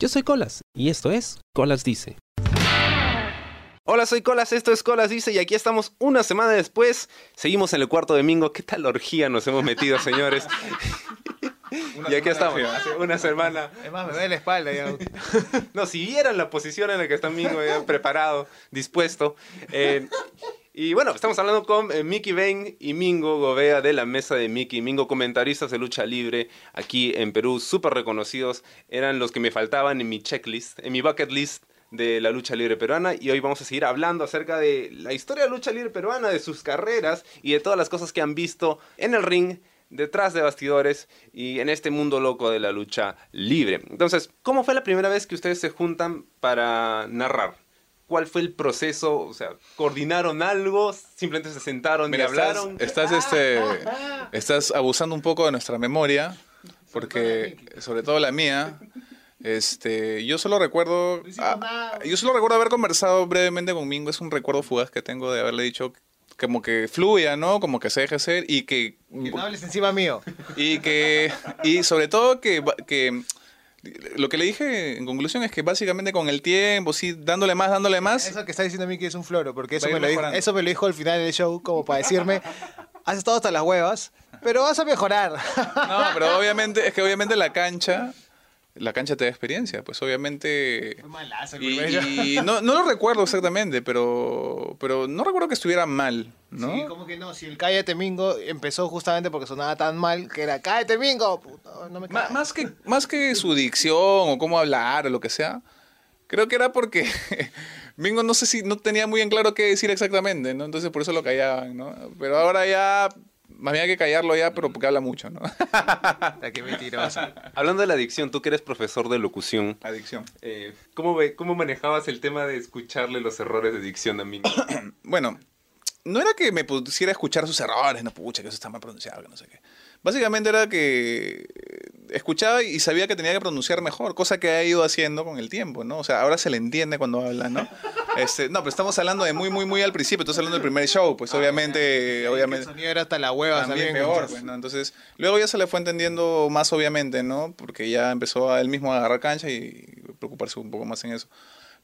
Yo soy Colas y esto es Colas Dice. Hola, soy Colas, esto es Colas Dice y aquí estamos una semana después. Seguimos en el cuarto domingo. ¿Qué tal orgía nos hemos metido, señores? y aquí estamos, hace una semana. Es más, me duele la espalda ya. No, si vieran la posición en la que está Mingo, ya preparado, dispuesto. Eh, y bueno, estamos hablando con eh, Mickey Bain y Mingo Gobea de la mesa de Mickey. Mingo, comentaristas de lucha libre aquí en Perú, súper reconocidos. Eran los que me faltaban en mi checklist, en mi bucket list de la lucha libre peruana. Y hoy vamos a seguir hablando acerca de la historia de la lucha libre peruana, de sus carreras y de todas las cosas que han visto en el ring detrás de bastidores y en este mundo loco de la lucha libre. Entonces, ¿cómo fue la primera vez que ustedes se juntan para narrar? ¿Cuál fue el proceso? O sea, ¿coordinaron algo? ¿Simplemente se sentaron Mira, y hablaron? Estás, estás, este, estás abusando un poco de nuestra memoria, porque sobre todo la mía. Este, yo solo recuerdo, ah, yo solo recuerdo haber conversado brevemente con Mingo. Es un recuerdo fugaz que tengo de haberle dicho como que fluya, ¿no? Como que se deje ser y que Que no hables encima mío. y que y sobre todo que, que lo que le dije en conclusión es que básicamente con el tiempo, sí, dándole más, dándole más, Eso que está diciendo Miki es un floro, porque eso a me, lo dijo, eso me lo dijo al final del show, como para decirme, has estado hasta las huevas, pero vas a mejorar. No, pero obviamente, es que obviamente la cancha, la cancha te da experiencia, pues obviamente... malazo el Y, no, no lo recuerdo exactamente, pero, pero no recuerdo que estuviera mal, ¿no? Sí, como que no, si el Cállate Mingo empezó justamente porque sonaba tan mal que era Cállate Mingo, puto, no me más, que, más que su dicción o cómo hablar o lo que sea, creo que era porque Mingo no sé si no tenía muy en claro qué decir exactamente, ¿no? Entonces por eso lo callaban, ¿no? Pero ahora ya, más bien hay que callarlo ya, pero porque habla mucho, ¿no? Qué mentiroso. Hablando de la adicción, tú que eres profesor de locución, Adicción. eh, ¿cómo, ve- ¿cómo manejabas el tema de escucharle los errores de dicción a Mingo? Bueno, no era que me pusiera a escuchar sus errores, no, pucha, que eso está mal pronunciado, que no sé qué. Básicamente era que eh, escuchaba y sabía que tenía que pronunciar mejor, cosa que ha ido haciendo con el tiempo, ¿no? O sea, ahora se le entiende cuando habla, ¿no? Este, no, pero estamos hablando de muy, muy, muy al principio, estamos hablando del primer show, pues obviamente, El obviamente sonido era hasta la hueva también también. peor, pues, ¿no? Entonces, luego ya se le fue entendiendo más, obviamente, ¿no? Porque ya empezó a él mismo a agarrar cancha y preocuparse un poco más en eso.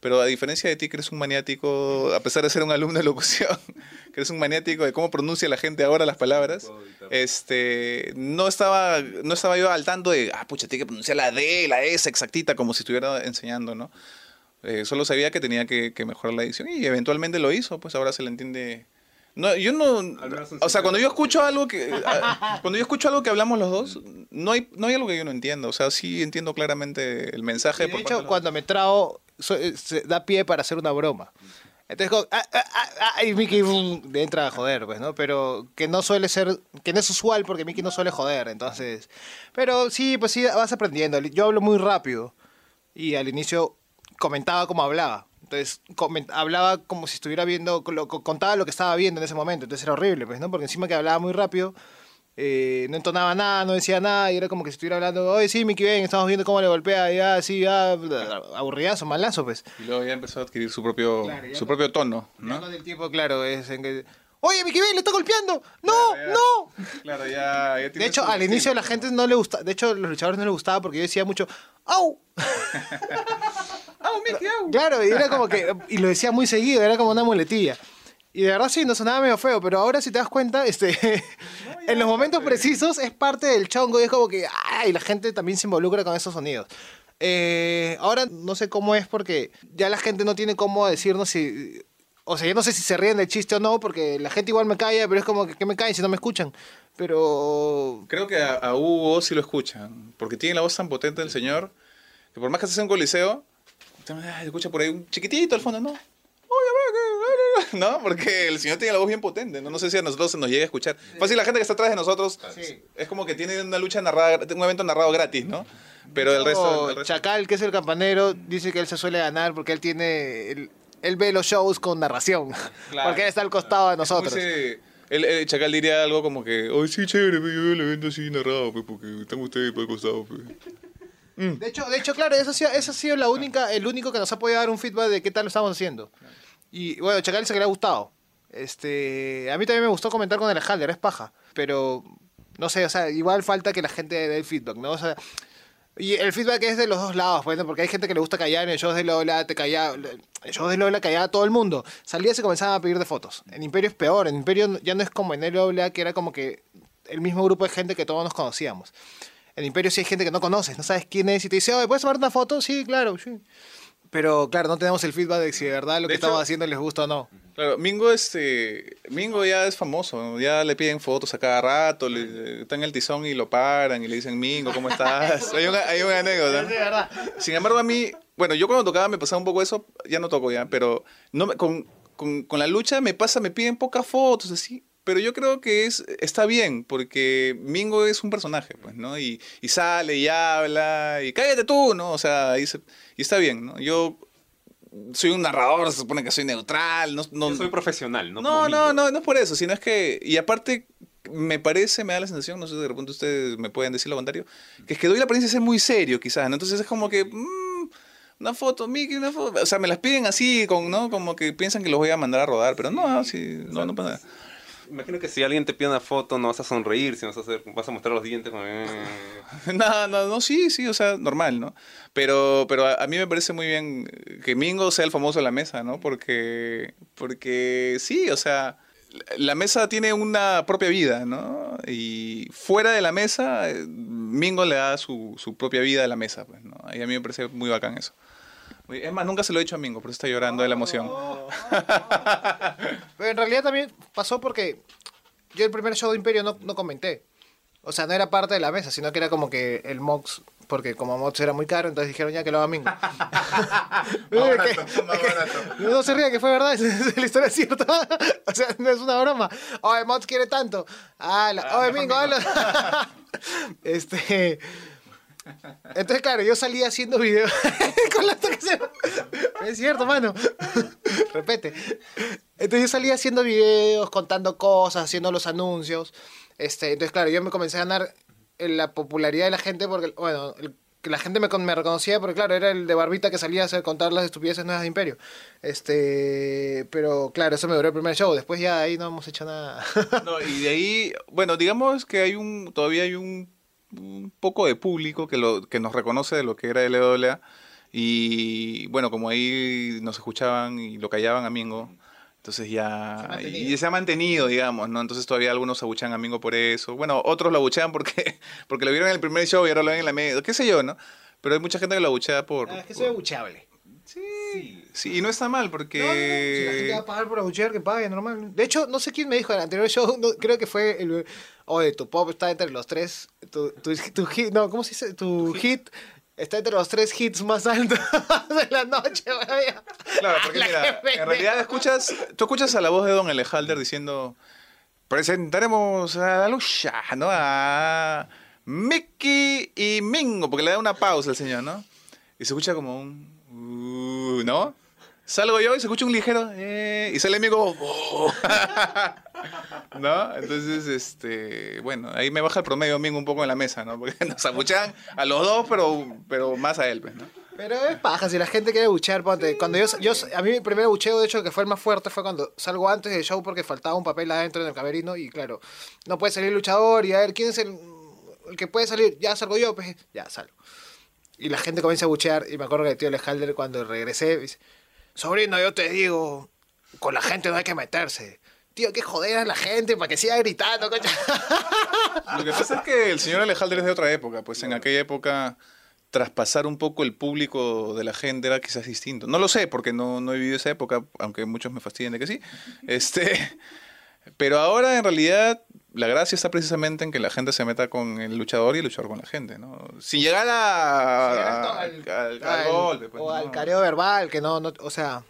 Pero a diferencia de ti, que eres un maniático, a pesar de ser un alumno de locución, que eres un maniático de cómo pronuncia la gente ahora las palabras, este, no estaba, no estaba yo al tanto de, ah, pucha, tiene que pronunciar la D, la S exactita, como si estuviera enseñando, ¿no? Eh, solo sabía que tenía que, que mejorar la dicción y eventualmente lo hizo, pues ahora se le entiende. No, yo no, o sea, cuando yo escucho algo que, a- cuando yo escucho algo que hablamos los dos, no hay, no hay algo que yo no entienda, o sea, sí entiendo claramente el mensaje. De por hecho, cuando me trago, so- se da pie para hacer una broma. Entonces, como, ah, ah, ah, ah, y Mickey boom, entra a joder, pues, ¿no? Pero que no suele ser, que no es usual porque Mickey no suele joder, entonces. Pero sí, pues sí, vas aprendiendo. Yo hablo muy rápido y al inicio comentaba como hablaba. Entonces, hablaba como si estuviera viendo, lo- contaba lo que estaba viendo en ese momento. Entonces era horrible, pues, ¿no? Porque encima que hablaba muy rápido, eh, no entonaba nada, no decía nada, y era como que si estuviera hablando, oye, sí, Mickey, ven, estamos viendo cómo le golpea, ya, sí, ya, aburridazo, malazo, pues. Y luego ya empezó a adquirir su propio, Claro, su propio tono, ¿no? con el tiempo, claro, es en que, oye, Mickey, ven, le está golpeando, no, ya. no. Claro, ya, ya De hecho, al inicio la gente no le gusta, de hecho, a los luchadores no les gustaba porque yo decía mucho, ¡au! Claro, y era como que, y lo decía muy seguido, era como una muletilla. Y de verdad sí, no sonaba medio feo, pero ahora si te das cuenta, este, en los momentos precisos es parte del chongo y es como que, ¡ay! La gente también se involucra con esos sonidos. Eh, ahora no sé cómo es porque ya la gente no tiene cómo decirnos si... O sea, yo no sé si se ríen del chiste o no, porque la gente igual me calla, pero es como que, ¿qué me caen si no me escuchan? Pero... Creo que a, a Hugo sí lo escuchan, porque tiene la voz tan potente del señor, que por más que estés en un coliseo, escucha por ahí un chiquitito al fondo, ¿no? ¿no? Porque el señor tiene la voz bien potente, ¿no? No sé si a nosotros se nos llega a escuchar. Fácil, la gente que está atrás de nosotros Sí. es como que tiene una lucha narrada, un evento narrado gratis, ¿no? Pero el resto... el resto- Chacal, que es el campanero, dice que él se suele ganar porque él tiene... Él, él ve los shows con narración. Claro. Porque él está al costado de nosotros. ese- el, el Chacal diría algo como que, ay, sí, chévere, yo veo el evento así narrado, pues, porque están ustedes por el costado, pues". De hecho, de hecho, claro, eso ha sido, eso ha sido la única, el único que nos ha podido dar un feedback de qué tal lo estamos haciendo. Y bueno, Chacal dice que le ha gustado. Este, a mí también me gustó comentar con el Halder, es paja. Pero, no sé, o sea, igual falta que la gente dé el feedback, ¿no? O sea, Y el feedback es de los dos lados, pues, ¿no? porque hay gente que le gusta callar, en el show de Lola te callaba, el show de Lola callaba a todo el mundo. Salía y se comenzaban a pedir de fotos. En Imperio es peor, en Imperio ya no es como en el Lola, que era como que el mismo grupo de gente que todos nos conocíamos. En Imperio sí hay gente que no conoces, no sabes quién es y te dice, oye, ¿puedes tomar una foto? Sí, claro, sí. Pero claro, no tenemos el feedback de si de verdad lo De que hecho- estamos haciendo les gusta o no. Claro, Mingo, este, Mingo ya es famoso, ya le piden fotos a cada rato, le, está en el tizón y lo paran y le dicen, Mingo, ¿cómo estás? hay, una, hay una anécdota. verdad. Sin embargo, a mí, bueno, yo cuando tocaba me pasaba un poco eso, ya no toco ya, pero no con, con, con la lucha me pasa, me piden pocas fotos, así. Pero yo creo que es, está bien, porque Mingo es un personaje, pues, ¿no? Y, y sale y habla, y cállate tú, ¿no? O sea, y, se- y está bien, ¿no? Yo soy un narrador, se supone que soy neutral, no, no, Yo soy profesional, ¿no? no, no, no, no es por eso, sino es que, y aparte, me parece, me da la sensación, no sé si de repente ustedes me pueden decir lo contrario, que es que doy la apariencia de ser muy serio, quizás, ¿no? Entonces es como que, mm, una foto, Mickey, una foto, o sea, me las piden así, con, ¿no? Como que piensan que los voy a mandar a rodar, pero no, sí, no, no pasa nada. Imagino que si alguien te pide una foto no vas a sonreír, si vas a, hacer, vas a mostrar los dientes. como, eh. No, no, no, sí, sí, o sea, normal, ¿no? Pero, pero a, a mí me parece muy bien que Mingo sea el famoso de la mesa, ¿no? Porque, porque sí, o sea, la mesa tiene una propia vida, ¿no? Y fuera de la mesa, eh, Mingo le da su, su propia vida a la mesa, pues, ¿no? Y a mí me parece muy bacán eso. Es más, nunca se lo he dicho a Mingo, pero está llorando de la emoción. Pero en realidad también pasó porque yo el primer show de Imperio no, no comenté. O sea, no era parte de la mesa, sino que era como que el Mox, porque como Mox era muy caro, entonces dijeron ya que lo haga Mingo. No se ría, que fue verdad, la historia es cierta. o sea, no es una broma. Oye, Mox quiere tanto. Ah, la- oye, Mingo, hazlo. este... Entonces, claro, yo salía haciendo videos con la. Es cierto, mano. Repete. Entonces yo salía haciendo videos, contando cosas, haciendo los anuncios. Este, entonces, claro, yo me comencé a ganar la popularidad de la gente porque, bueno, el- la gente me, me reconocía porque, claro, era el de barbita que salía a hacer contar las estupideces nuevas de Imperio. Este, pero, claro, eso me duró el primer show. Después ya ahí no hemos hecho nada. No, y de ahí, bueno, digamos que hay un, todavía hay un, un poco de público que, lo, que nos reconoce de lo que era LWA. Y bueno, como ahí nos escuchaban y lo callaban a Mingo, entonces Se ya. mantenido. Y se ha mantenido, digamos, ¿no? Entonces todavía algunos abuchean a Mingo por eso. Bueno, otros lo abuchean porque, porque lo vieron en el primer show y ahora lo ven en la media. ¿Qué sé yo, no? Pero hay mucha gente que lo abuchea por. Ah, es que soy abuchable. Sí, sí, y no está mal porque. No, no, no, Si la gente va a pagar por abuchear, que pague, normal. De hecho, no sé quién me dijo en el anterior show, creo que fue el... Oye, tu pop está entre los tres... Tu, tu, tu hit... No, ¿cómo se dice? Tu hit está entre los tres hits más altos de la noche. Claro, porque La mira, en realidad escuchas, tú escuchas a la voz de Don Elejalder diciendo, presentaremos a la lucha, ¿no? A Mickey y Mingo, porque le da una pausa al señor, ¿no? Y se escucha como un, "Uh", ¿no? Salgo yo y se escucha un ligero, eh, y sale Mingo, "Oh". ¿no? Entonces, este, bueno, ahí me baja el promedio Mingo un poco en la mesa, ¿no? Porque nos abuchean a los dos, pero, pero más a él, pues, ¿no? Pero es paja, si la gente quiere buchear, ponte. Cuando yo, yo, a mí mi primer bucheo, de hecho, que fue el más fuerte, fue cuando salgo antes del show porque faltaba un papel adentro en el camerino y claro, no puede salir luchador y a ver, ¿quién es el, el que puede salir? Ya salgo yo, pues ya salgo. Y la gente comienza a buchear y me acuerdo que el tío Lejalder cuando regresé dice, sobrino, yo te digo, con la gente no hay que meterse. Tío, qué joder a la gente para que siga gritando, coño. Lo que pasa es que el señor Alejandro es de otra época, pues en aquella época traspasar un poco el público de la gente era quizás distinto. No lo sé, porque no, no he vivido esa época, aunque muchos me fastidian de que sí. Este, pero ahora en realidad la gracia está precisamente en que la gente se meta con el luchador y el luchador con la gente, ¿no? Sin llegar a, al, al- al al- golpe. pues, o ¿no? al careo verbal, que no, no o sea,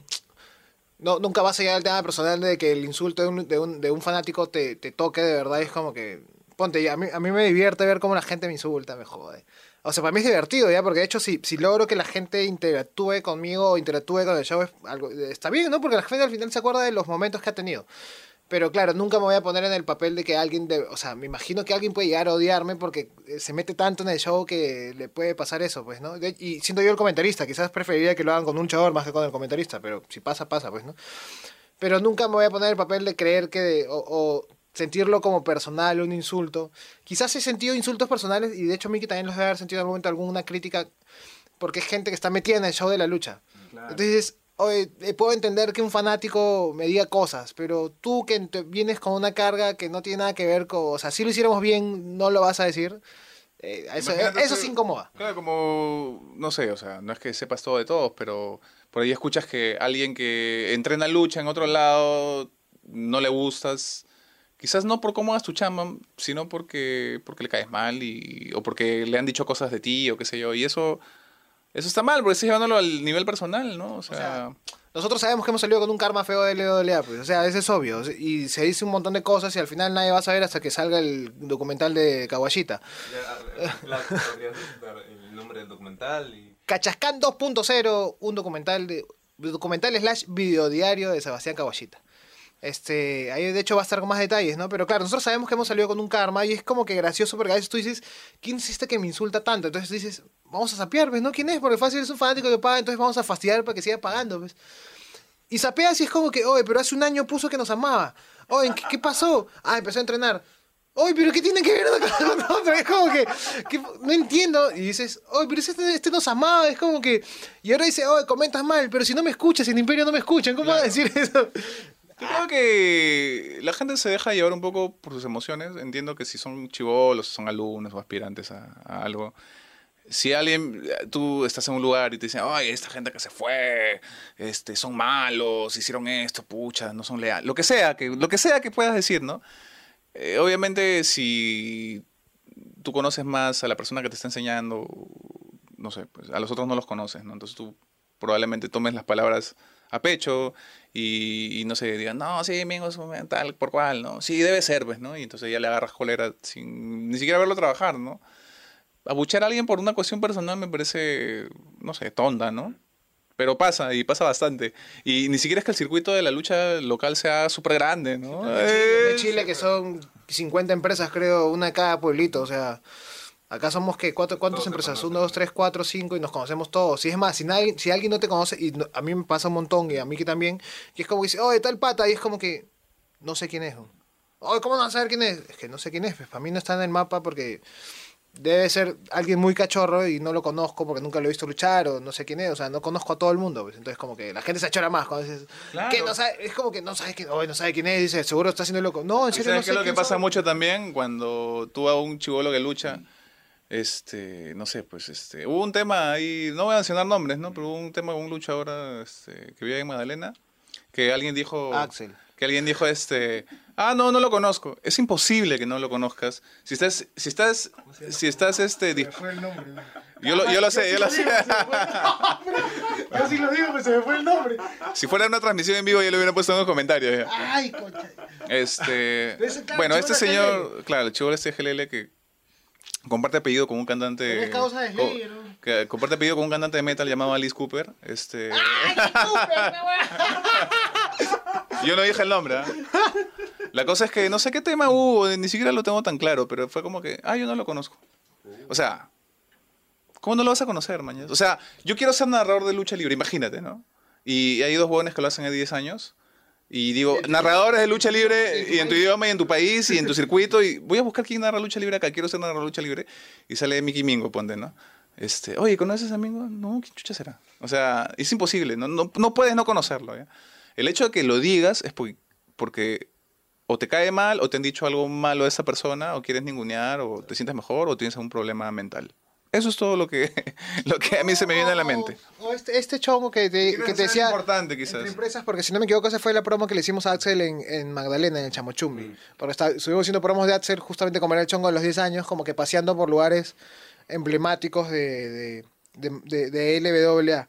no, nunca vas a llegar al tema personal de que el insulto de un, de un, de un fanático te, te toque de verdad. Es como que, ponte, a mí, a mí me divierte ver cómo la gente me insulta, me jode. O sea, para mí es divertido, ¿ya? Porque de hecho, si, si logro que la gente interactúe conmigo o interactúe con el show, es algo, está bien, ¿no? Porque la gente al final se acuerda de los momentos que ha tenido. Pero claro, nunca me voy a poner en el papel de que alguien, de, o sea, me imagino que alguien puede llegar a odiarme porque eh, se mete tanto en el show que le puede pasar eso, pues, ¿no? Y siendo yo el comentarista, quizás preferiría que lo hagan con un luchador más que con el comentarista, pero si pasa, pasa, pues, ¿no? Pero nunca me voy a poner el papel de creer que, de- o, o sentirlo como personal, un insulto. Quizás he sentido insultos personales y de hecho Miki también los debe haber sentido en algún momento alguna crítica porque es gente que está metida en el show de la lucha. Entonces, oye, eh, puedo entender que un fanático me diga cosas, pero tú que vienes con una carga que no tiene nada que ver con, o sea, si lo hiciéramos bien, no lo vas a decir. Eh, eso, eso sí incomoda. Claro, como, no sé, o sea, no es que sepas todo de todos, pero por ahí escuchas que alguien que entrena lucha en otro lado no le gustas. Quizás no por cómo hagas tu chamba, sino porque, porque le caes mal y, o porque le han dicho cosas de ti o qué sé yo. Y eso, eso está mal, porque estás llevándolo al nivel personal, ¿no? O sea, sea, Nosotros sabemos que hemos salido con un karma feo de LWA, pues, o sea, eso es obvio. Y se dice un montón de cosas y al final nadie va a saber hasta que salga el documental de Kawashita. el nombre del documental y... Cachascán 2.0, un documental de documental slash videodiario de Sebastián Kawashita. Este, ahí de hecho va a estar con más detalles, ¿no? Pero claro, nosotros sabemos que hemos salido con un karma y es como que gracioso porque a veces tú dices, ¿quién es este que me insulta tanto? Entonces dices, vamos a sapear, ¿ves? ¿No? ¿Quién es? Porque fácil es un fanático que paga, entonces vamos a fastidiar para que siga pagando, ¿ves? Y sapeas y es como que, oye, pero hace un año puso que nos amaba. Oye, ¿qué, qué pasó? Ah, empezó a entrenar. Oye, pero ¿qué tiene que ver una cosa con otra? Es como que, que no entiendo. Y dices, oye, pero este, este nos amaba. Es como que. Y ahora dice, oye, comentas mal, pero si no me escuchas, en Imperio no me escuchan, ¿cómo vas a decir eso? Yo creo que la gente se deja llevar un poco por sus emociones. Entiendo que si son chivolos, son alumnos o aspirantes a, a algo. Si alguien, tú estás en un lugar y te dicen, ay, esta gente que se fue, este, son malos, hicieron esto, pucha, no son leales. Lo que sea, que, lo que sea que puedas decir, ¿no? Eh, obviamente, si tú conoces más a la persona que te está enseñando, no sé, pues a los otros no los conoces, ¿no? Entonces tú probablemente tomes las palabras a pecho y, y no sé, digan, no, sí, Mingo es un tal por cual, ¿no? Sí, debe ser, pues, ¿no? Y entonces ya le agarras cólera sin ni siquiera verlo trabajar, ¿no? Abuchear a alguien por una cuestión personal me parece, no sé, tonta, ¿no? Pero pasa, y pasa bastante. Y ni siquiera es que el circuito de la lucha local sea súper grande, ¿no? De Es- Chile, que son 50 empresas, creo, una de cada pueblito. O sea, acá somos que cuatro, ¿cuántas empresas? Uno, dos, tres, cuatro, cinco y nos conocemos todos. Y es más, si, nadie, si alguien no te conoce, y no- a mí me pasa un montón, y a mí que también, y es como que dice, oye, tal pata, y es como que no sé quién es. Oye, ¿cómo no vas a saber quién es? Es que no sé quién es, pues para mí no está en el mapa porque debe ser alguien muy cachorro y no lo conozco porque nunca lo he visto luchar o no sé quién es, o sea, no conozco a todo el mundo, pues entonces como que la gente se achora más cuando dices, Claro. que no sabe, es como que no sabe quién, oye, no sabe quién es, dice, seguro está haciendo loco. No, en ¿Y serio no ¿Sabes sé qué es lo que pasa son. mucho también cuando tú a un chivolo que lucha, este, no sé, pues este, hubo un tema ahí, no voy a mencionar nombres, ¿no? Pero hubo un tema un luchador este, que vive en Magdalena, que alguien dijo, Axel. que alguien dijo, este, ah, no, no lo conozco. Es imposible que no lo conozcas. Si estás, si estás, si estás, este, dis- Fue el nombre. yo lo, yo lo sé, yo lo sé. Yo sí lo digo, que se me fue el nombre. Si fuera una transmisión en vivo, yo lo hubiera puesto en los comentarios. ya. Ay, concha. Este, Pero ese, claro, bueno, este señor, claro, el chivolo este GLL que comparte apellido con un cantante. Causa de co- Slayer, ¿no? que comparte apellido con un cantante de metal llamado Alice Cooper. Este, yo no dije el nombre. ¿ah? La cosa es que no sé qué tema hubo, ni siquiera lo tengo tan claro, pero fue como que, ah, yo no lo conozco. O sea, ¿cómo no lo vas a conocer, mañana? O sea, yo quiero ser narrador de lucha libre, imagínate, ¿no? Y hay dos jóvenes que lo hacen hace 10 años. Y digo, narradores de lucha libre, y en tu idioma, y en tu país, y en tu circuito, y voy a buscar quién narra lucha libre acá, quiero ser narrador de lucha libre, y sale Mickey Mingo, ponte, ¿no? Este, oye, ¿conoces a Mingo? No, ¿quién chucha será? O sea, es imposible, no, no, no puedes no conocerlo, ¿ya? El hecho de que lo digas es porque, porque o te cae mal, o te han dicho algo malo de esa persona, o quieres ningunear, o te sientes mejor, o tienes algún problema mental. Eso es todo lo que, lo que a mí se me viene a la mente. O este, este chongo que te, que decía. importante, Entre quizás. empresas, porque si no me equivoco, esa fue la promo que le hicimos a Axel en, en Magdalena, en el Chamochumbi. Porque está, estuvimos haciendo promos de Axel justamente como era el chongo de los 10 años, como que paseando por lugares emblemáticos de, de, de, de- de LWA.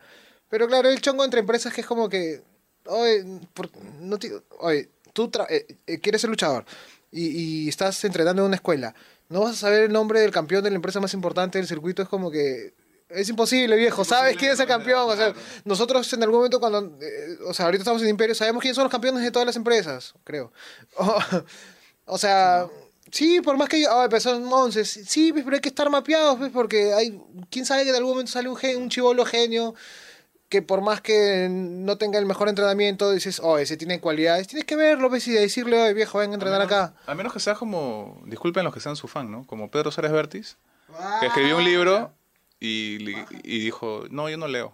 Pero claro, el chongo entre empresas que es como que. Oye, por- no te- oye tú tra- eh, eh, quieres ser luchador y, y estás entrenando en una escuela. No vas a saber el nombre del campeón de la empresa más importante del circuito, es como que. Es imposible, viejo. ¿Sabes quién es el campeón? O sea, nosotros en algún momento cuando... eh, o sea, ahorita estamos en Imperio, sabemos quiénes son los campeones de todas las empresas, creo. O, o sea, sí, por más que... yo- Ah, empezaron 11. Sí, pero hay que estar mapeados, pues, porque hay... ¿Quién sabe que en algún momento sale un, gen- un chivolo genio que por más que no tenga el mejor entrenamiento, dices, oh, ese tiene cualidades, tienes que verlo, ves y decirle, oye, viejo, ven a entrenar acá. A menos que sea como, disculpen los que sean su fan, ¿no? Como Pedro Suárez Vértiz, que escribió un libro y, y dijo, no, yo no leo.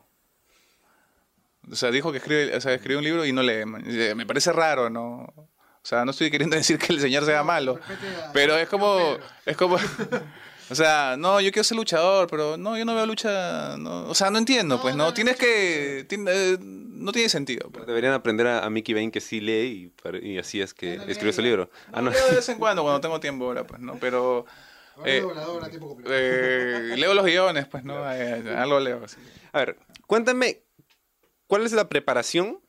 O sea, dijo que escribe, o sea, escribió un libro y no lee. eh, Me parece raro, ¿no? O sea, no estoy queriendo decir que el señor sea malo, pero es como, es como, o sea, no, yo quiero ser luchador, pero no, yo no veo lucha, no, o sea, no entiendo, pues, no, tienes que, tiene- eh, no tiene sentido. pues. Deberían aprender a, a Mickey Bain que sí lee y, así es que escribió su libro. Ah, no. Leo de vez en cuando, cuando tengo tiempo ahora, pues, ¿no? Pero... eh, eh, leo los guiones, pues, ¿no? Eh, algo leo. A ver, cuéntame, ¿cuál es la preparación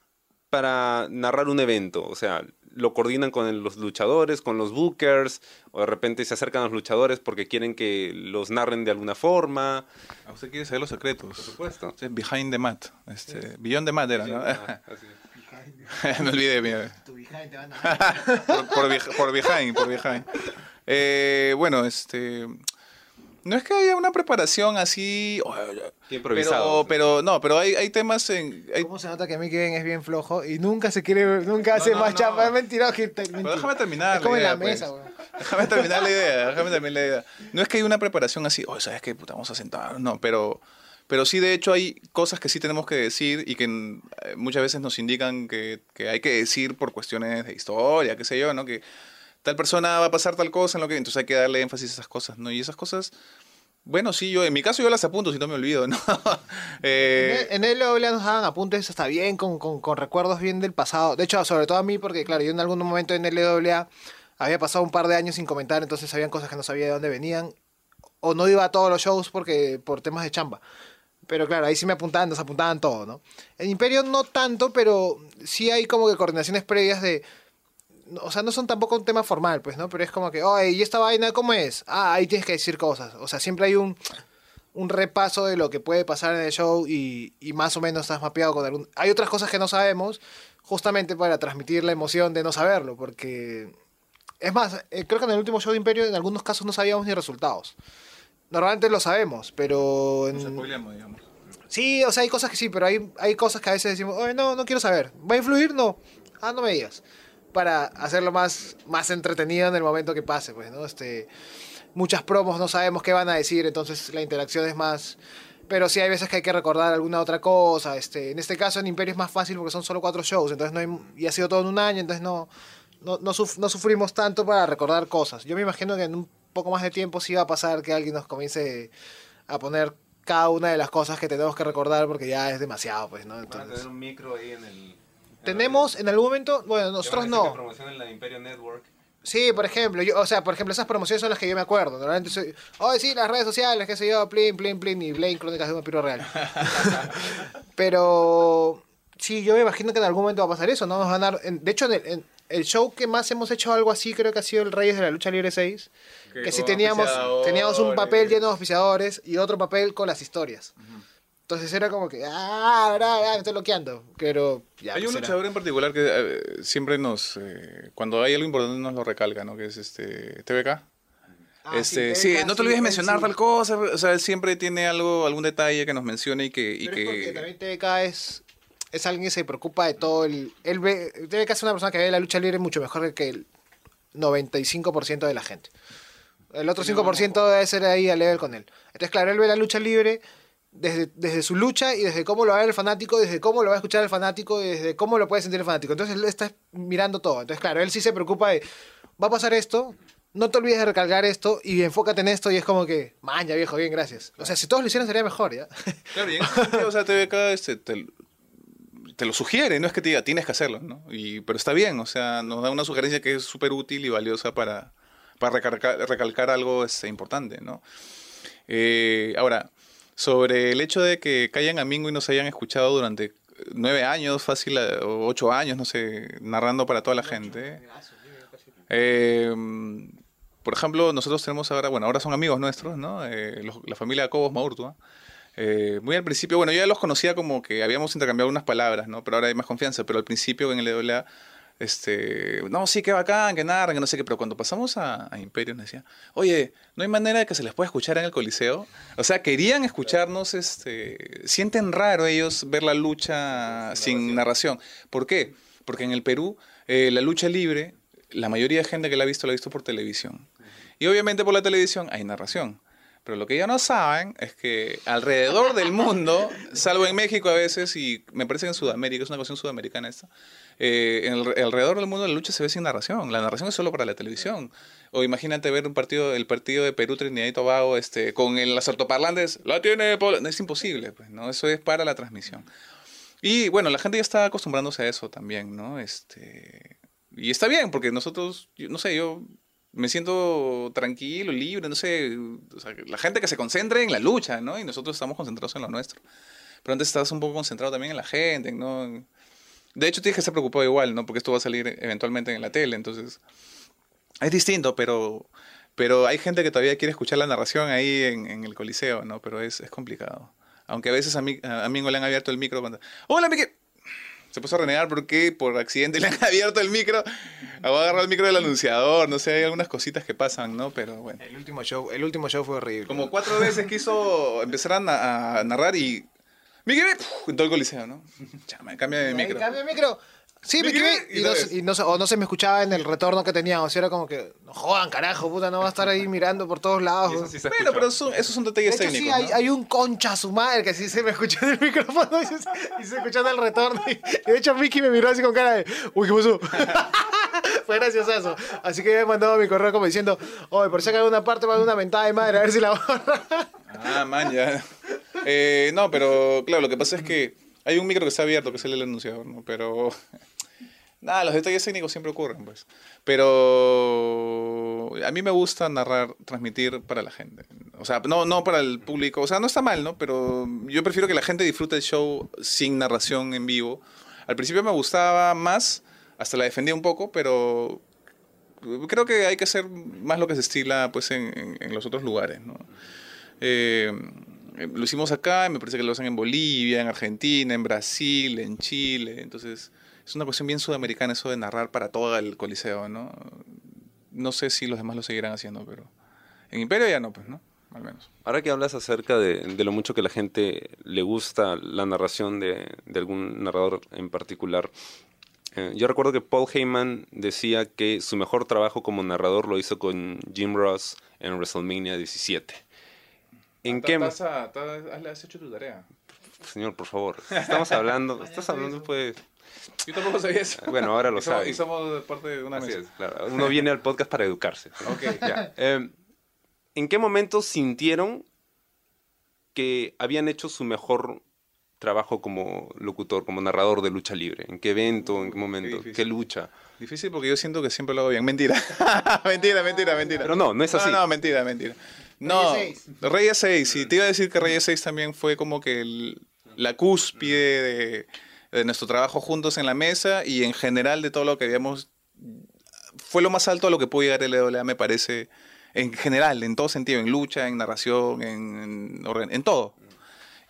para narrar un evento? O sea, ¿lo coordinan con los luchadores, con los bookers? ¿O de repente se acercan a los luchadores porque quieren que los narren de alguna forma? ¿A usted quiere saber los secretos? Por supuesto. Es Behind the Mat. Este, Beyond the Mat era, ¿no? Ah, así es. Me olvidé, mira. por, por, beh- por behind, por behind. Eh, bueno, este... No es que haya una preparación así... oh, Qué improvisado. Pero, pero no, pero hay, hay temas en... hay- ¿Cómo se nota que Mickey Ben es bien flojo y nunca se quiere, nunca hace no, más no. chapa? Es mentiroso. que te- Pero mentira. déjame terminar. Es como en idea, la mesa, pues. Déjame terminar la idea, déjame terminar la idea. No es que hay una preparación así, oh, ¿sabes qué? Puta, vamos a sentar. No, pero, pero sí, de hecho, hay cosas que sí tenemos que decir y que eh, muchas veces nos indican que, que hay que decir por cuestiones de historia, qué sé yo, ¿no? Que tal persona va a pasar tal cosa en lo que... Entonces hay que darle énfasis a esas cosas, ¿no? Y esas cosas... Bueno, sí, yo en mi caso yo las apunto si no me olvido, ¿no? Eh, En LOL nos daban apuntes hasta bien, con, con, recuerdos bien del pasado. De hecho, sobre todo a mí, porque claro, yo en algún momento en LWA había pasado un par de años sin comentar, entonces habían cosas que no sabía de dónde venían. O no iba a todos los shows porque por temas de chamba. Pero claro, ahí sí me apuntaban, nos apuntaban todo, ¿no? En Imperio no tanto, pero sí hay como que coordinaciones previas de... O sea, no son tampoco un tema formal, pues, ¿no? Pero es como que, oye, ¿y esta vaina cómo es? Ah, ahí tienes que decir cosas. O sea, siempre hay un, un repaso de lo que puede pasar en el show y, y más o menos estás mapeado con algún... Hay otras cosas que no sabemos, justamente para transmitir la emoción de no saberlo, porque... Es más, eh, creo que en el último show de Imperio en algunos casos no sabíamos ni resultados. Normalmente lo sabemos, pero... en- digamos. Sí, o sea, hay cosas que sí, pero hay, hay cosas que a veces decimos, Oye, no, no quiero saber. ¿Va a influir? No. Ah, no me digas. Para hacerlo más, más entretenido en el momento que pase, pues, ¿no? Este, muchas promos no sabemos qué van a decir, entonces la interacción es más... Pero sí hay veces que hay que recordar alguna otra cosa. Este, en este caso en Imperio es más fácil porque son solo cuatro shows, entonces no hay, y ha sido todo en un año, entonces no, no, no, suf- no sufrimos tanto para recordar cosas. Yo me imagino que en un poco más de tiempo sí va a pasar que alguien nos comience a poner cada una de las cosas que tenemos que recordar porque ya es demasiado, pues, ¿no? Van a tener Entonces, un micro ahí en el... tenemos en algún momento, bueno, nosotros no. promocionen la Imperio Network. Sí, por ejemplo, yo, o sea, por ejemplo, esas promociones son las que yo me acuerdo. Normalmente soy, oh, sí, las redes sociales, qué sé yo, plin, plin, plin, y Blaine Crónicas de un vampiro real. Pero sí, yo me imagino que en algún momento va a pasar eso, ¿no? Nos van a dar, en- de hecho, en el, en el show que más hemos hecho algo así, creo que ha sido el Reyes de la Lucha Libre 6. Que Que, con teníamos, teníamos un papel lleno de auspiciadores y otro papel con las historias. Entonces era como que, ah, ahora, me estoy bloqueando. Pero ya. Hay pues un era. luchador en particular que eh, siempre nos, eh, cuando hay algo importante nos lo recalca, ¿no? Que es este TBK. Ah, este, sí, sí, no te sí, olvides él mencionar sí. tal cosa, o sea, él siempre tiene algo, algún detalle que nos mencione y que, y Pero es porque que también TBK es, es alguien que se preocupa de todo el... Él ve, TBK es una persona que ve la lucha libre mucho mejor que el 95% de la gente. El otro 5% debe ser ahí a level con él. Entonces, claro, él ve la lucha libre desde, desde su lucha y desde cómo lo va el fanático, desde cómo lo va a escuchar el fanático y desde cómo lo puede sentir el fanático. Entonces, él está mirando todo. Entonces, claro, él sí se preocupa de, va a pasar esto, no te olvides de recargar esto y enfócate en esto y es como que, man, ya viejo, bien, gracias. O sea, si todos lo hicieran sería mejor, ¿ya? Claro, y en ese sentido, o sea, TVK este, te, te lo sugiere, no es que te diga tienes que hacerlo, ¿no? Y, pero está bien, o sea, nos da una sugerencia que es súper útil y valiosa para, para recalcar, recalcar algo este, importante, ¿no? Eh, ahora, sobre el hecho de que caigan a Mingo y nos hayan escuchado durante nueve años, fácil, eh, o ocho años, no sé, narrando para toda la gente. Eh, por ejemplo, nosotros tenemos ahora, bueno, ahora son amigos nuestros, ¿no? Eh, los- la familia Cobos Maurtua. Eh, muy al principio, bueno, yo ya los conocía como que habíamos intercambiado unas palabras, ¿no? Pero ahora hay más confianza. Pero al principio en el EWA este, no, sí, qué bacán, que narran, que no sé qué, pero cuando pasamos a, a Imperio nos decía, oye, ¿no hay manera de que se les pueda escuchar en el Coliseo? O sea, querían escucharnos, este, sienten raro ellos ver la lucha sin narración. ¿Por qué? Porque en el Perú, eh, la lucha libre, la mayoría de gente que la ha visto, la ha visto por televisión. Y obviamente por la televisión hay narración. Pero lo que ellos no saben es que alrededor del mundo, salvo en México a veces, y me parece que en Sudamérica, es una cuestión sudamericana esta, eh, alrededor del mundo la lucha se ve sin narración. La narración es solo para la televisión. O imagínate ver un partido, el partido de Perú, Trinidad y Tobago, este, con el, las altoparlantes, la tiene Paul-". No, es imposible, pues, ¿no? Eso es para la transmisión. Y bueno, la gente ya está acostumbrándose a eso también, ¿no? Este, y está bien, porque nosotros, no sé, yo me siento tranquilo, libre, no sé, la gente que se concentre en la lucha, ¿no? Y nosotros estamos concentrados en lo nuestro. Pero antes estabas un poco concentrado también en la gente, ¿no? De hecho, tienes que estar preocupado igual, ¿no? Porque esto va a salir eventualmente en la tele, entonces es distinto, pero, pero hay gente que todavía quiere escuchar la narración ahí en, el coliseo, ¿no? Pero es, es complicado. Aunque a veces a mí, a le han abierto el micro cuando... ¡Hola, Miki! Se puso a renegar porque por accidente le han abierto el micro. Agarrar el micro del anunciador, no sé, hay algunas cositas que pasan, ¿no? Pero bueno. El último show, el último show fue horrible. Como cuatro veces quiso empezar a, na- a narrar y... ¡puf! En todo el coliseo, ¿no? Chama, cambia de micro. cambia el micro. Sí, me equivoqué. Y no, y no se- o no se me escuchaba en el retorno que tenía. O sea, era como que, no jodan, carajo, puta, no va a estar ahí mirando por todos lados. Y eso sí se Bueno, pero son- esos son de detalles hecho, sí, hay, hay un concha a su madre que sí se me escuchó en el micrófono y se, y se escuchó en el retorno. Y, y de hecho, Mickey me miró así con cara de, uy, ¿qué pasó? Fue gracioso eso. Así que me he mandado mi correo como diciendo, oye, por si acaso una parte va a dar una mentada de madre, a ver si la borra. Ah, man, ya. Eh, no, pero claro, lo que pasa es que hay un micro que está abierto, que es el del anunciador, ¿no? Pero. Nada, los detalles técnicos siempre ocurren, pues. Pero. A mí me gusta narrar, transmitir para la gente. O sea, no, no para el público. O sea, no está mal, ¿no? Pero yo prefiero que la gente disfrute el show sin narración en vivo. Al principio me gustaba más, hasta la defendía un poco, pero creo que hay que hacer más lo que se estila pues en, en- en los otros lugares, ¿no? Eh, eh, lo hicimos acá, me parece que lo hacen en Bolivia, en Argentina, en Brasil, en Chile. Entonces, es una cuestión bien sudamericana eso de narrar para todo el coliseo, ¿no? No sé si los demás lo seguirán haciendo, pero en Imperio ya no, pues, ¿no? Al menos. Ahora que hablas acerca de, de lo mucho que la gente le gusta la narración de, de algún narrador en particular, eh, yo recuerdo que Paul Heyman decía que su mejor trabajo como narrador lo hizo con Jim Ross en WrestleMania 17. ¿En qué? ¿Has hecho tu tarea? Señor, por favor. Estamos hablando, estás hablando pues... Yo tampoco sabía eso. Bueno, ahora lo y somos, sabes. y somos parte de una Así mesa. es, claro. Uno viene al podcast para educarse. Ok. Ya. Eh, ¿En qué momento sintieron que habían hecho su mejor trabajo como locutor, como narrador de lucha libre? ¿En qué evento? ¿En qué momento? difícil. ¿Qué lucha? Difícil porque yo siento que siempre lo hago bien. Mentira. mentira, mentira, mentira. Pero no, no es así. No, no, mentira, mentira. No, Reyes Reyes 6. Sí, te iba a decir que Reyes 6 también fue como que el- la cúspide de, de nuestro trabajo juntos en la mesa y en general de todo lo que habíamos. Fue lo más alto a lo que pudo llegar el LWA, me parece. En general, en todo sentido, en lucha, en narración, en, en, todo.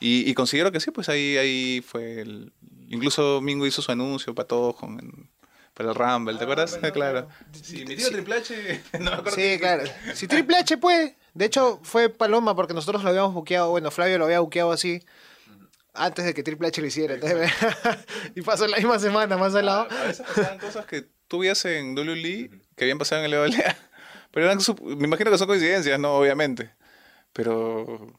Y, y considero que sí, pues ahí, ahí fue el... Incluso Mingo hizo su anuncio para todos con, para el Rumble, ¿te acuerdas? claro. Sí, mi tío Triple H... no me acuerdo Sí, claro. Si Triple H, pues. De hecho, fue Paloma porque nosotros lo habíamos buqueado. Bueno, Flavio lo había buqueado así. Antes de que Triple H lo hiciera. Entonces, y pasó la misma semana más al lado. A veces pasaban cosas que tú veías en WWE que habían pasado en el LWA. Pero eran, su- me imagino que son coincidencias, ¿no? Obviamente. Pero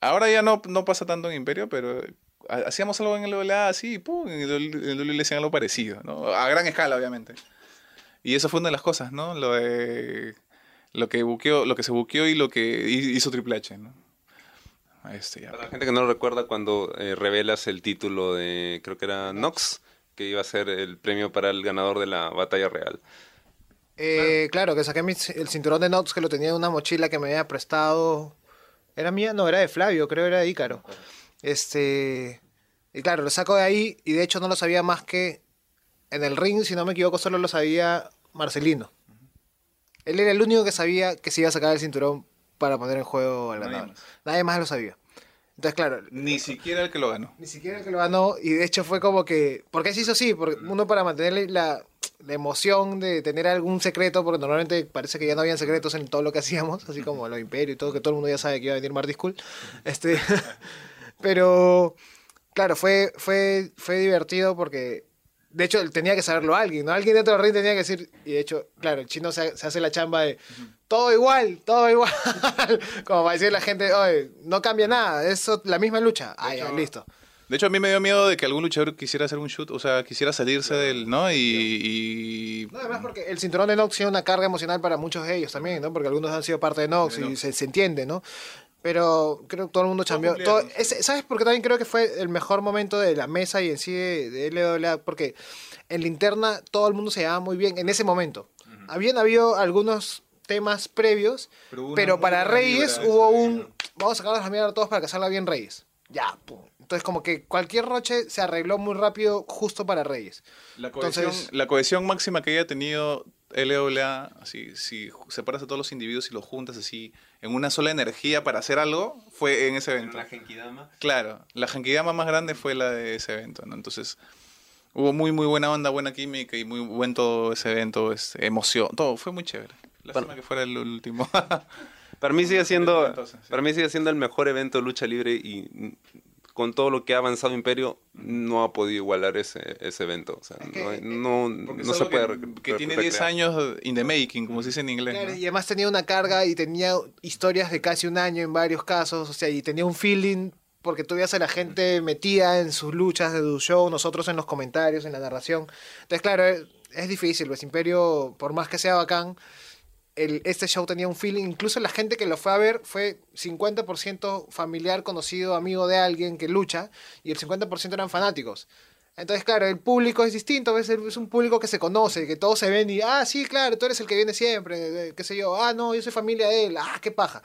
ahora ya no, no pasa tanto en Imperio, pero ha- hacíamos algo en el LWA así, y pum, en el en el WWE hacían algo parecido, ¿no? A gran escala, obviamente. Y eso fue una de las cosas, ¿no? Lo de lo que buqueó, lo que se buqueó y lo que hi- hizo Triple H, ¿no? Este, ya. Para la gente que no lo recuerda, cuando eh, revelas el título de, creo que era Nox, que iba a ser el premio para el ganador de la batalla real. Eh, claro, que saqué mi- el cinturón de Nox que lo tenía en una mochila que me había prestado. ¿Era mía? No, era de Flavio, creo era de Ícaro. Este. Y claro, lo saco de ahí y de hecho no lo sabía más que en el ring, si no me equivoco, solo lo sabía Marcelino. Él era el único que sabía que se iba a sacar el cinturón para poner en juego al Nadie ganador. más. Nadie más lo sabía. Entonces, claro, Ni siquiera el que lo ganó. ni siquiera el que lo ganó, y de hecho fue como que. ¿Por qué se hizo así? Porque uno para mantener la, la emoción de tener algún secreto, porque normalmente parece que ya no habían secretos en todo lo que hacíamos, así como los imperios y todo, que todo el mundo ya sabe que iba a venir Marty School. Este, pero, claro, fue, fue, fue divertido porque, de hecho, tenía que saberlo alguien, ¿no? Alguien dentro del ring tenía que decir, y de hecho, claro, el chino se, se hace la chamba de, todo igual, todo igual, como para decirle a la gente, oye, no cambia nada, es la misma lucha. Ah, ya, listo. De hecho, a mí me dio miedo de que algún luchador quisiera hacer un shoot, o sea, quisiera salirse del, ¿no? Y, y- No, además porque el cinturón de Nox tiene una carga emocional para muchos de ellos también, ¿no? Porque algunos han sido parte de Nox y se, se entiende, ¿no? Pero creo que todo el mundo cambió. ¿Sabes por qué también creo que fue el mejor momento de la mesa y en sí de, de LWA? Porque en linterna todo el mundo se llevaba muy bien en ese momento. Habían habido algunos temas previos, Pero para Reyes hubo un... Vamos a la mierda a todos para casarla bien Reyes. Ya, pum. Entonces como que cualquier roche se arregló muy rápido justo para Reyes. La cohesión, Entonces- la cohesión máxima que haya tenido LWA, así, si separas a todos los individuos y los juntas así en una sola energía para hacer algo, fue en ese evento. Claro, la Genkidama más grande fue la de ese evento, ¿no? Entonces, hubo muy, muy buena onda, buena química y muy buen todo ese evento, este, emoción, todo, fue muy chévere. Lástima Bueno. que fuera el último. Para mí sigue siendo, Entonces, sí. para mí sigue siendo el mejor evento de lucha libre y con todo lo que ha avanzado Imperio no ha podido igualar ese, ese evento. O sea, Es que, no, eh, no, no se puede que, que tiene 10 recrear. años in the making, como se dice en inglés. Claro, ¿no? y además tenía una carga y tenía historias de casi un año en varios casos, o sea, y tenía un feeling porque tú veías a la gente metida en sus luchas de tu show, nosotros en los comentarios, en la narración. Entonces, claro, es, es difícil, pues Imperio, por más que sea bacán, el, este show tenía un feeling, incluso la gente que lo fue a ver fue 50% familiar, conocido, amigo de alguien que lucha, y el 50% eran fanáticos. Entonces, claro, el público es distinto, ¿ves? es un público que se conoce, que todos se ven y, ah, sí, claro, tú eres el que viene siempre, qué sé yo, ah, no, yo soy familia de él, ah, qué paja.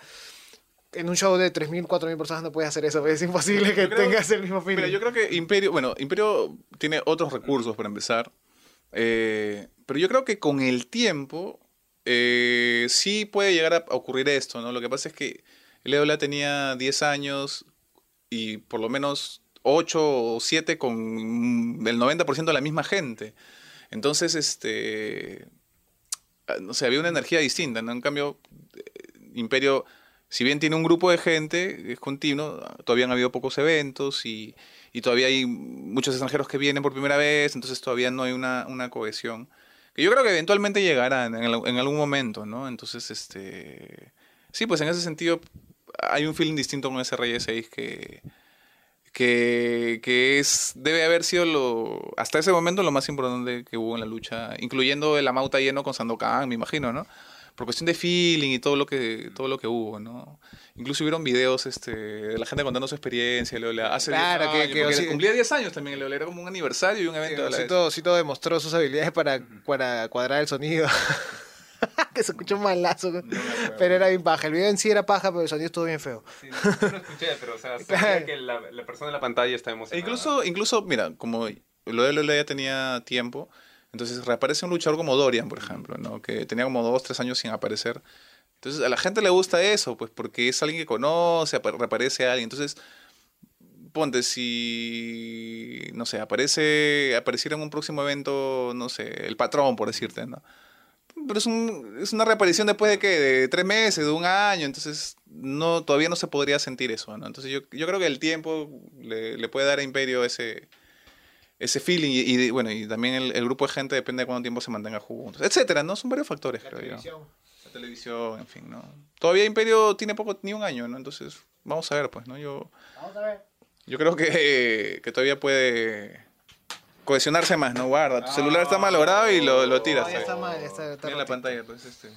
En un show de 3.000, 4.000 personas no puedes hacer eso, es imposible que creo- tengas el mismo feeling. Mira, yo creo que Imperio, bueno, Imperio tiene otros recursos para empezar, eh, pero yo creo que con el tiempo eh, sí puede llegar a ocurrir esto, ¿no? Lo que pasa es que LWA tenía 10 años y por lo menos 8 o 7 con el 90% de la misma gente. Entonces, este, ah, no sé, había una energía distinta, ¿no? En cambio, eh, Imperio, si bien tiene un grupo de gente, es continuo, todavía han habido pocos eventos y, y todavía hay muchos extranjeros que vienen por primera vez, entonces todavía no hay una, una cohesión. Que yo creo que eventualmente llegará en, algún momento, ¿no? Entonces, este... Sí, pues en ese sentido hay un feeling distinto con ese Reyes 6 que, que, que es debe haber sido lo hasta ese momento lo más importante que hubo en la lucha, incluyendo el Amauta lleno con Sandokan, me imagino, ¿no? Por cuestión de feeling y todo lo que todo lo que hubo, ¿no? Incluso hubieron videos este, de la gente contando su experiencia, Leola, hace 10 Claro, que- años, que sí. cumplía 10 años también Leola, era como un aniversario y un evento vez. Cito, Cito demostró sus habilidades para, para cuadrar el sonido. que se escuchó malazo. pero era bien paja. El video en sí era paja, pero el sonido estuvo bien feo. Sí, no, no lo escuché, pero o sea, se Claro. que la, la persona en la pantalla está E emocionada. incluso, incluso, mira, como lo de Lola ya tenía tiempo, entonces reaparece un luchador como Dorian, por ejemplo, ¿no? Que tenía como dos, tres años sin aparecer. Entonces a la gente le gusta eso, pues porque es alguien que conoce, apa- reaparece alguien. Entonces, ponte, si, no sé, aparece, apareciera en un próximo evento, no sé, el patrón, por decirte, ¿no? Pero es, un, es una reaparición después de que de tres meses, de un año, entonces no todavía no se podría sentir eso, ¿no? Entonces yo, yo creo que el tiempo le, le puede dar a Imperio ese, ese feeling y, y, bueno, y también el, el grupo de gente depende de cuánto tiempo se mantenga juntos, etcétera, ¿no? Son varios factores, creo yo. La televisión, en fin, ¿no? Todavía Imperio tiene poco, ni un año, ¿no? Entonces, vamos a ver, pues, ¿no? Yo, Vamos a ver. yo creo que, que todavía puede cohesionarse más, ¿no? Guarda, tu celular está malogrado y lo, lo tiras. No, ya ahí. está mal, ya está, está Mira la pantalla, pues, este.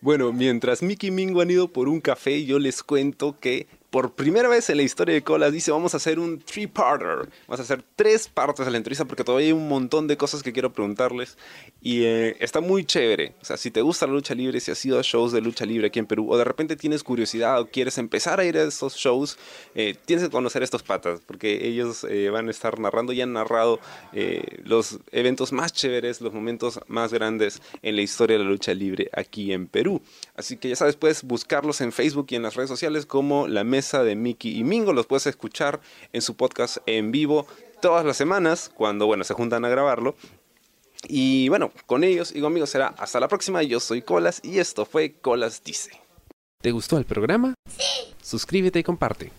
Bueno, mientras Mickey y Mingo han ido por un café, yo les cuento que por primera vez en la historia de Colas dice vamos a hacer un three-parter. Vamos a hacer tres partes de la entrevista porque todavía hay un montón de cosas que quiero preguntarles. Y eh, está muy chévere. O sea, si te gusta la lucha libre, si has ido a shows de lucha libre aquí en Perú, o de repente tienes curiosidad o quieres empezar a ir a estos shows, eh, tienes que conocer estos patas porque ellos eh, van a estar narrando y han narrado eh, los eventos más chéveres, los momentos más grandes en la historia de la lucha libre aquí en Perú. Así que ya sabes, puedes buscarlos en Facebook y en las redes sociales como La Mesa de Mickey y Mingo. Los puedes escuchar en su podcast en vivo todas las semanas, cuando, bueno, se juntan a grabarlo. Y bueno, con ellos y conmigo será hasta la próxima. Yo soy Colas y esto fue Colas Dice. ¿Te gustó el programa? Sí. Suscríbete y comparte.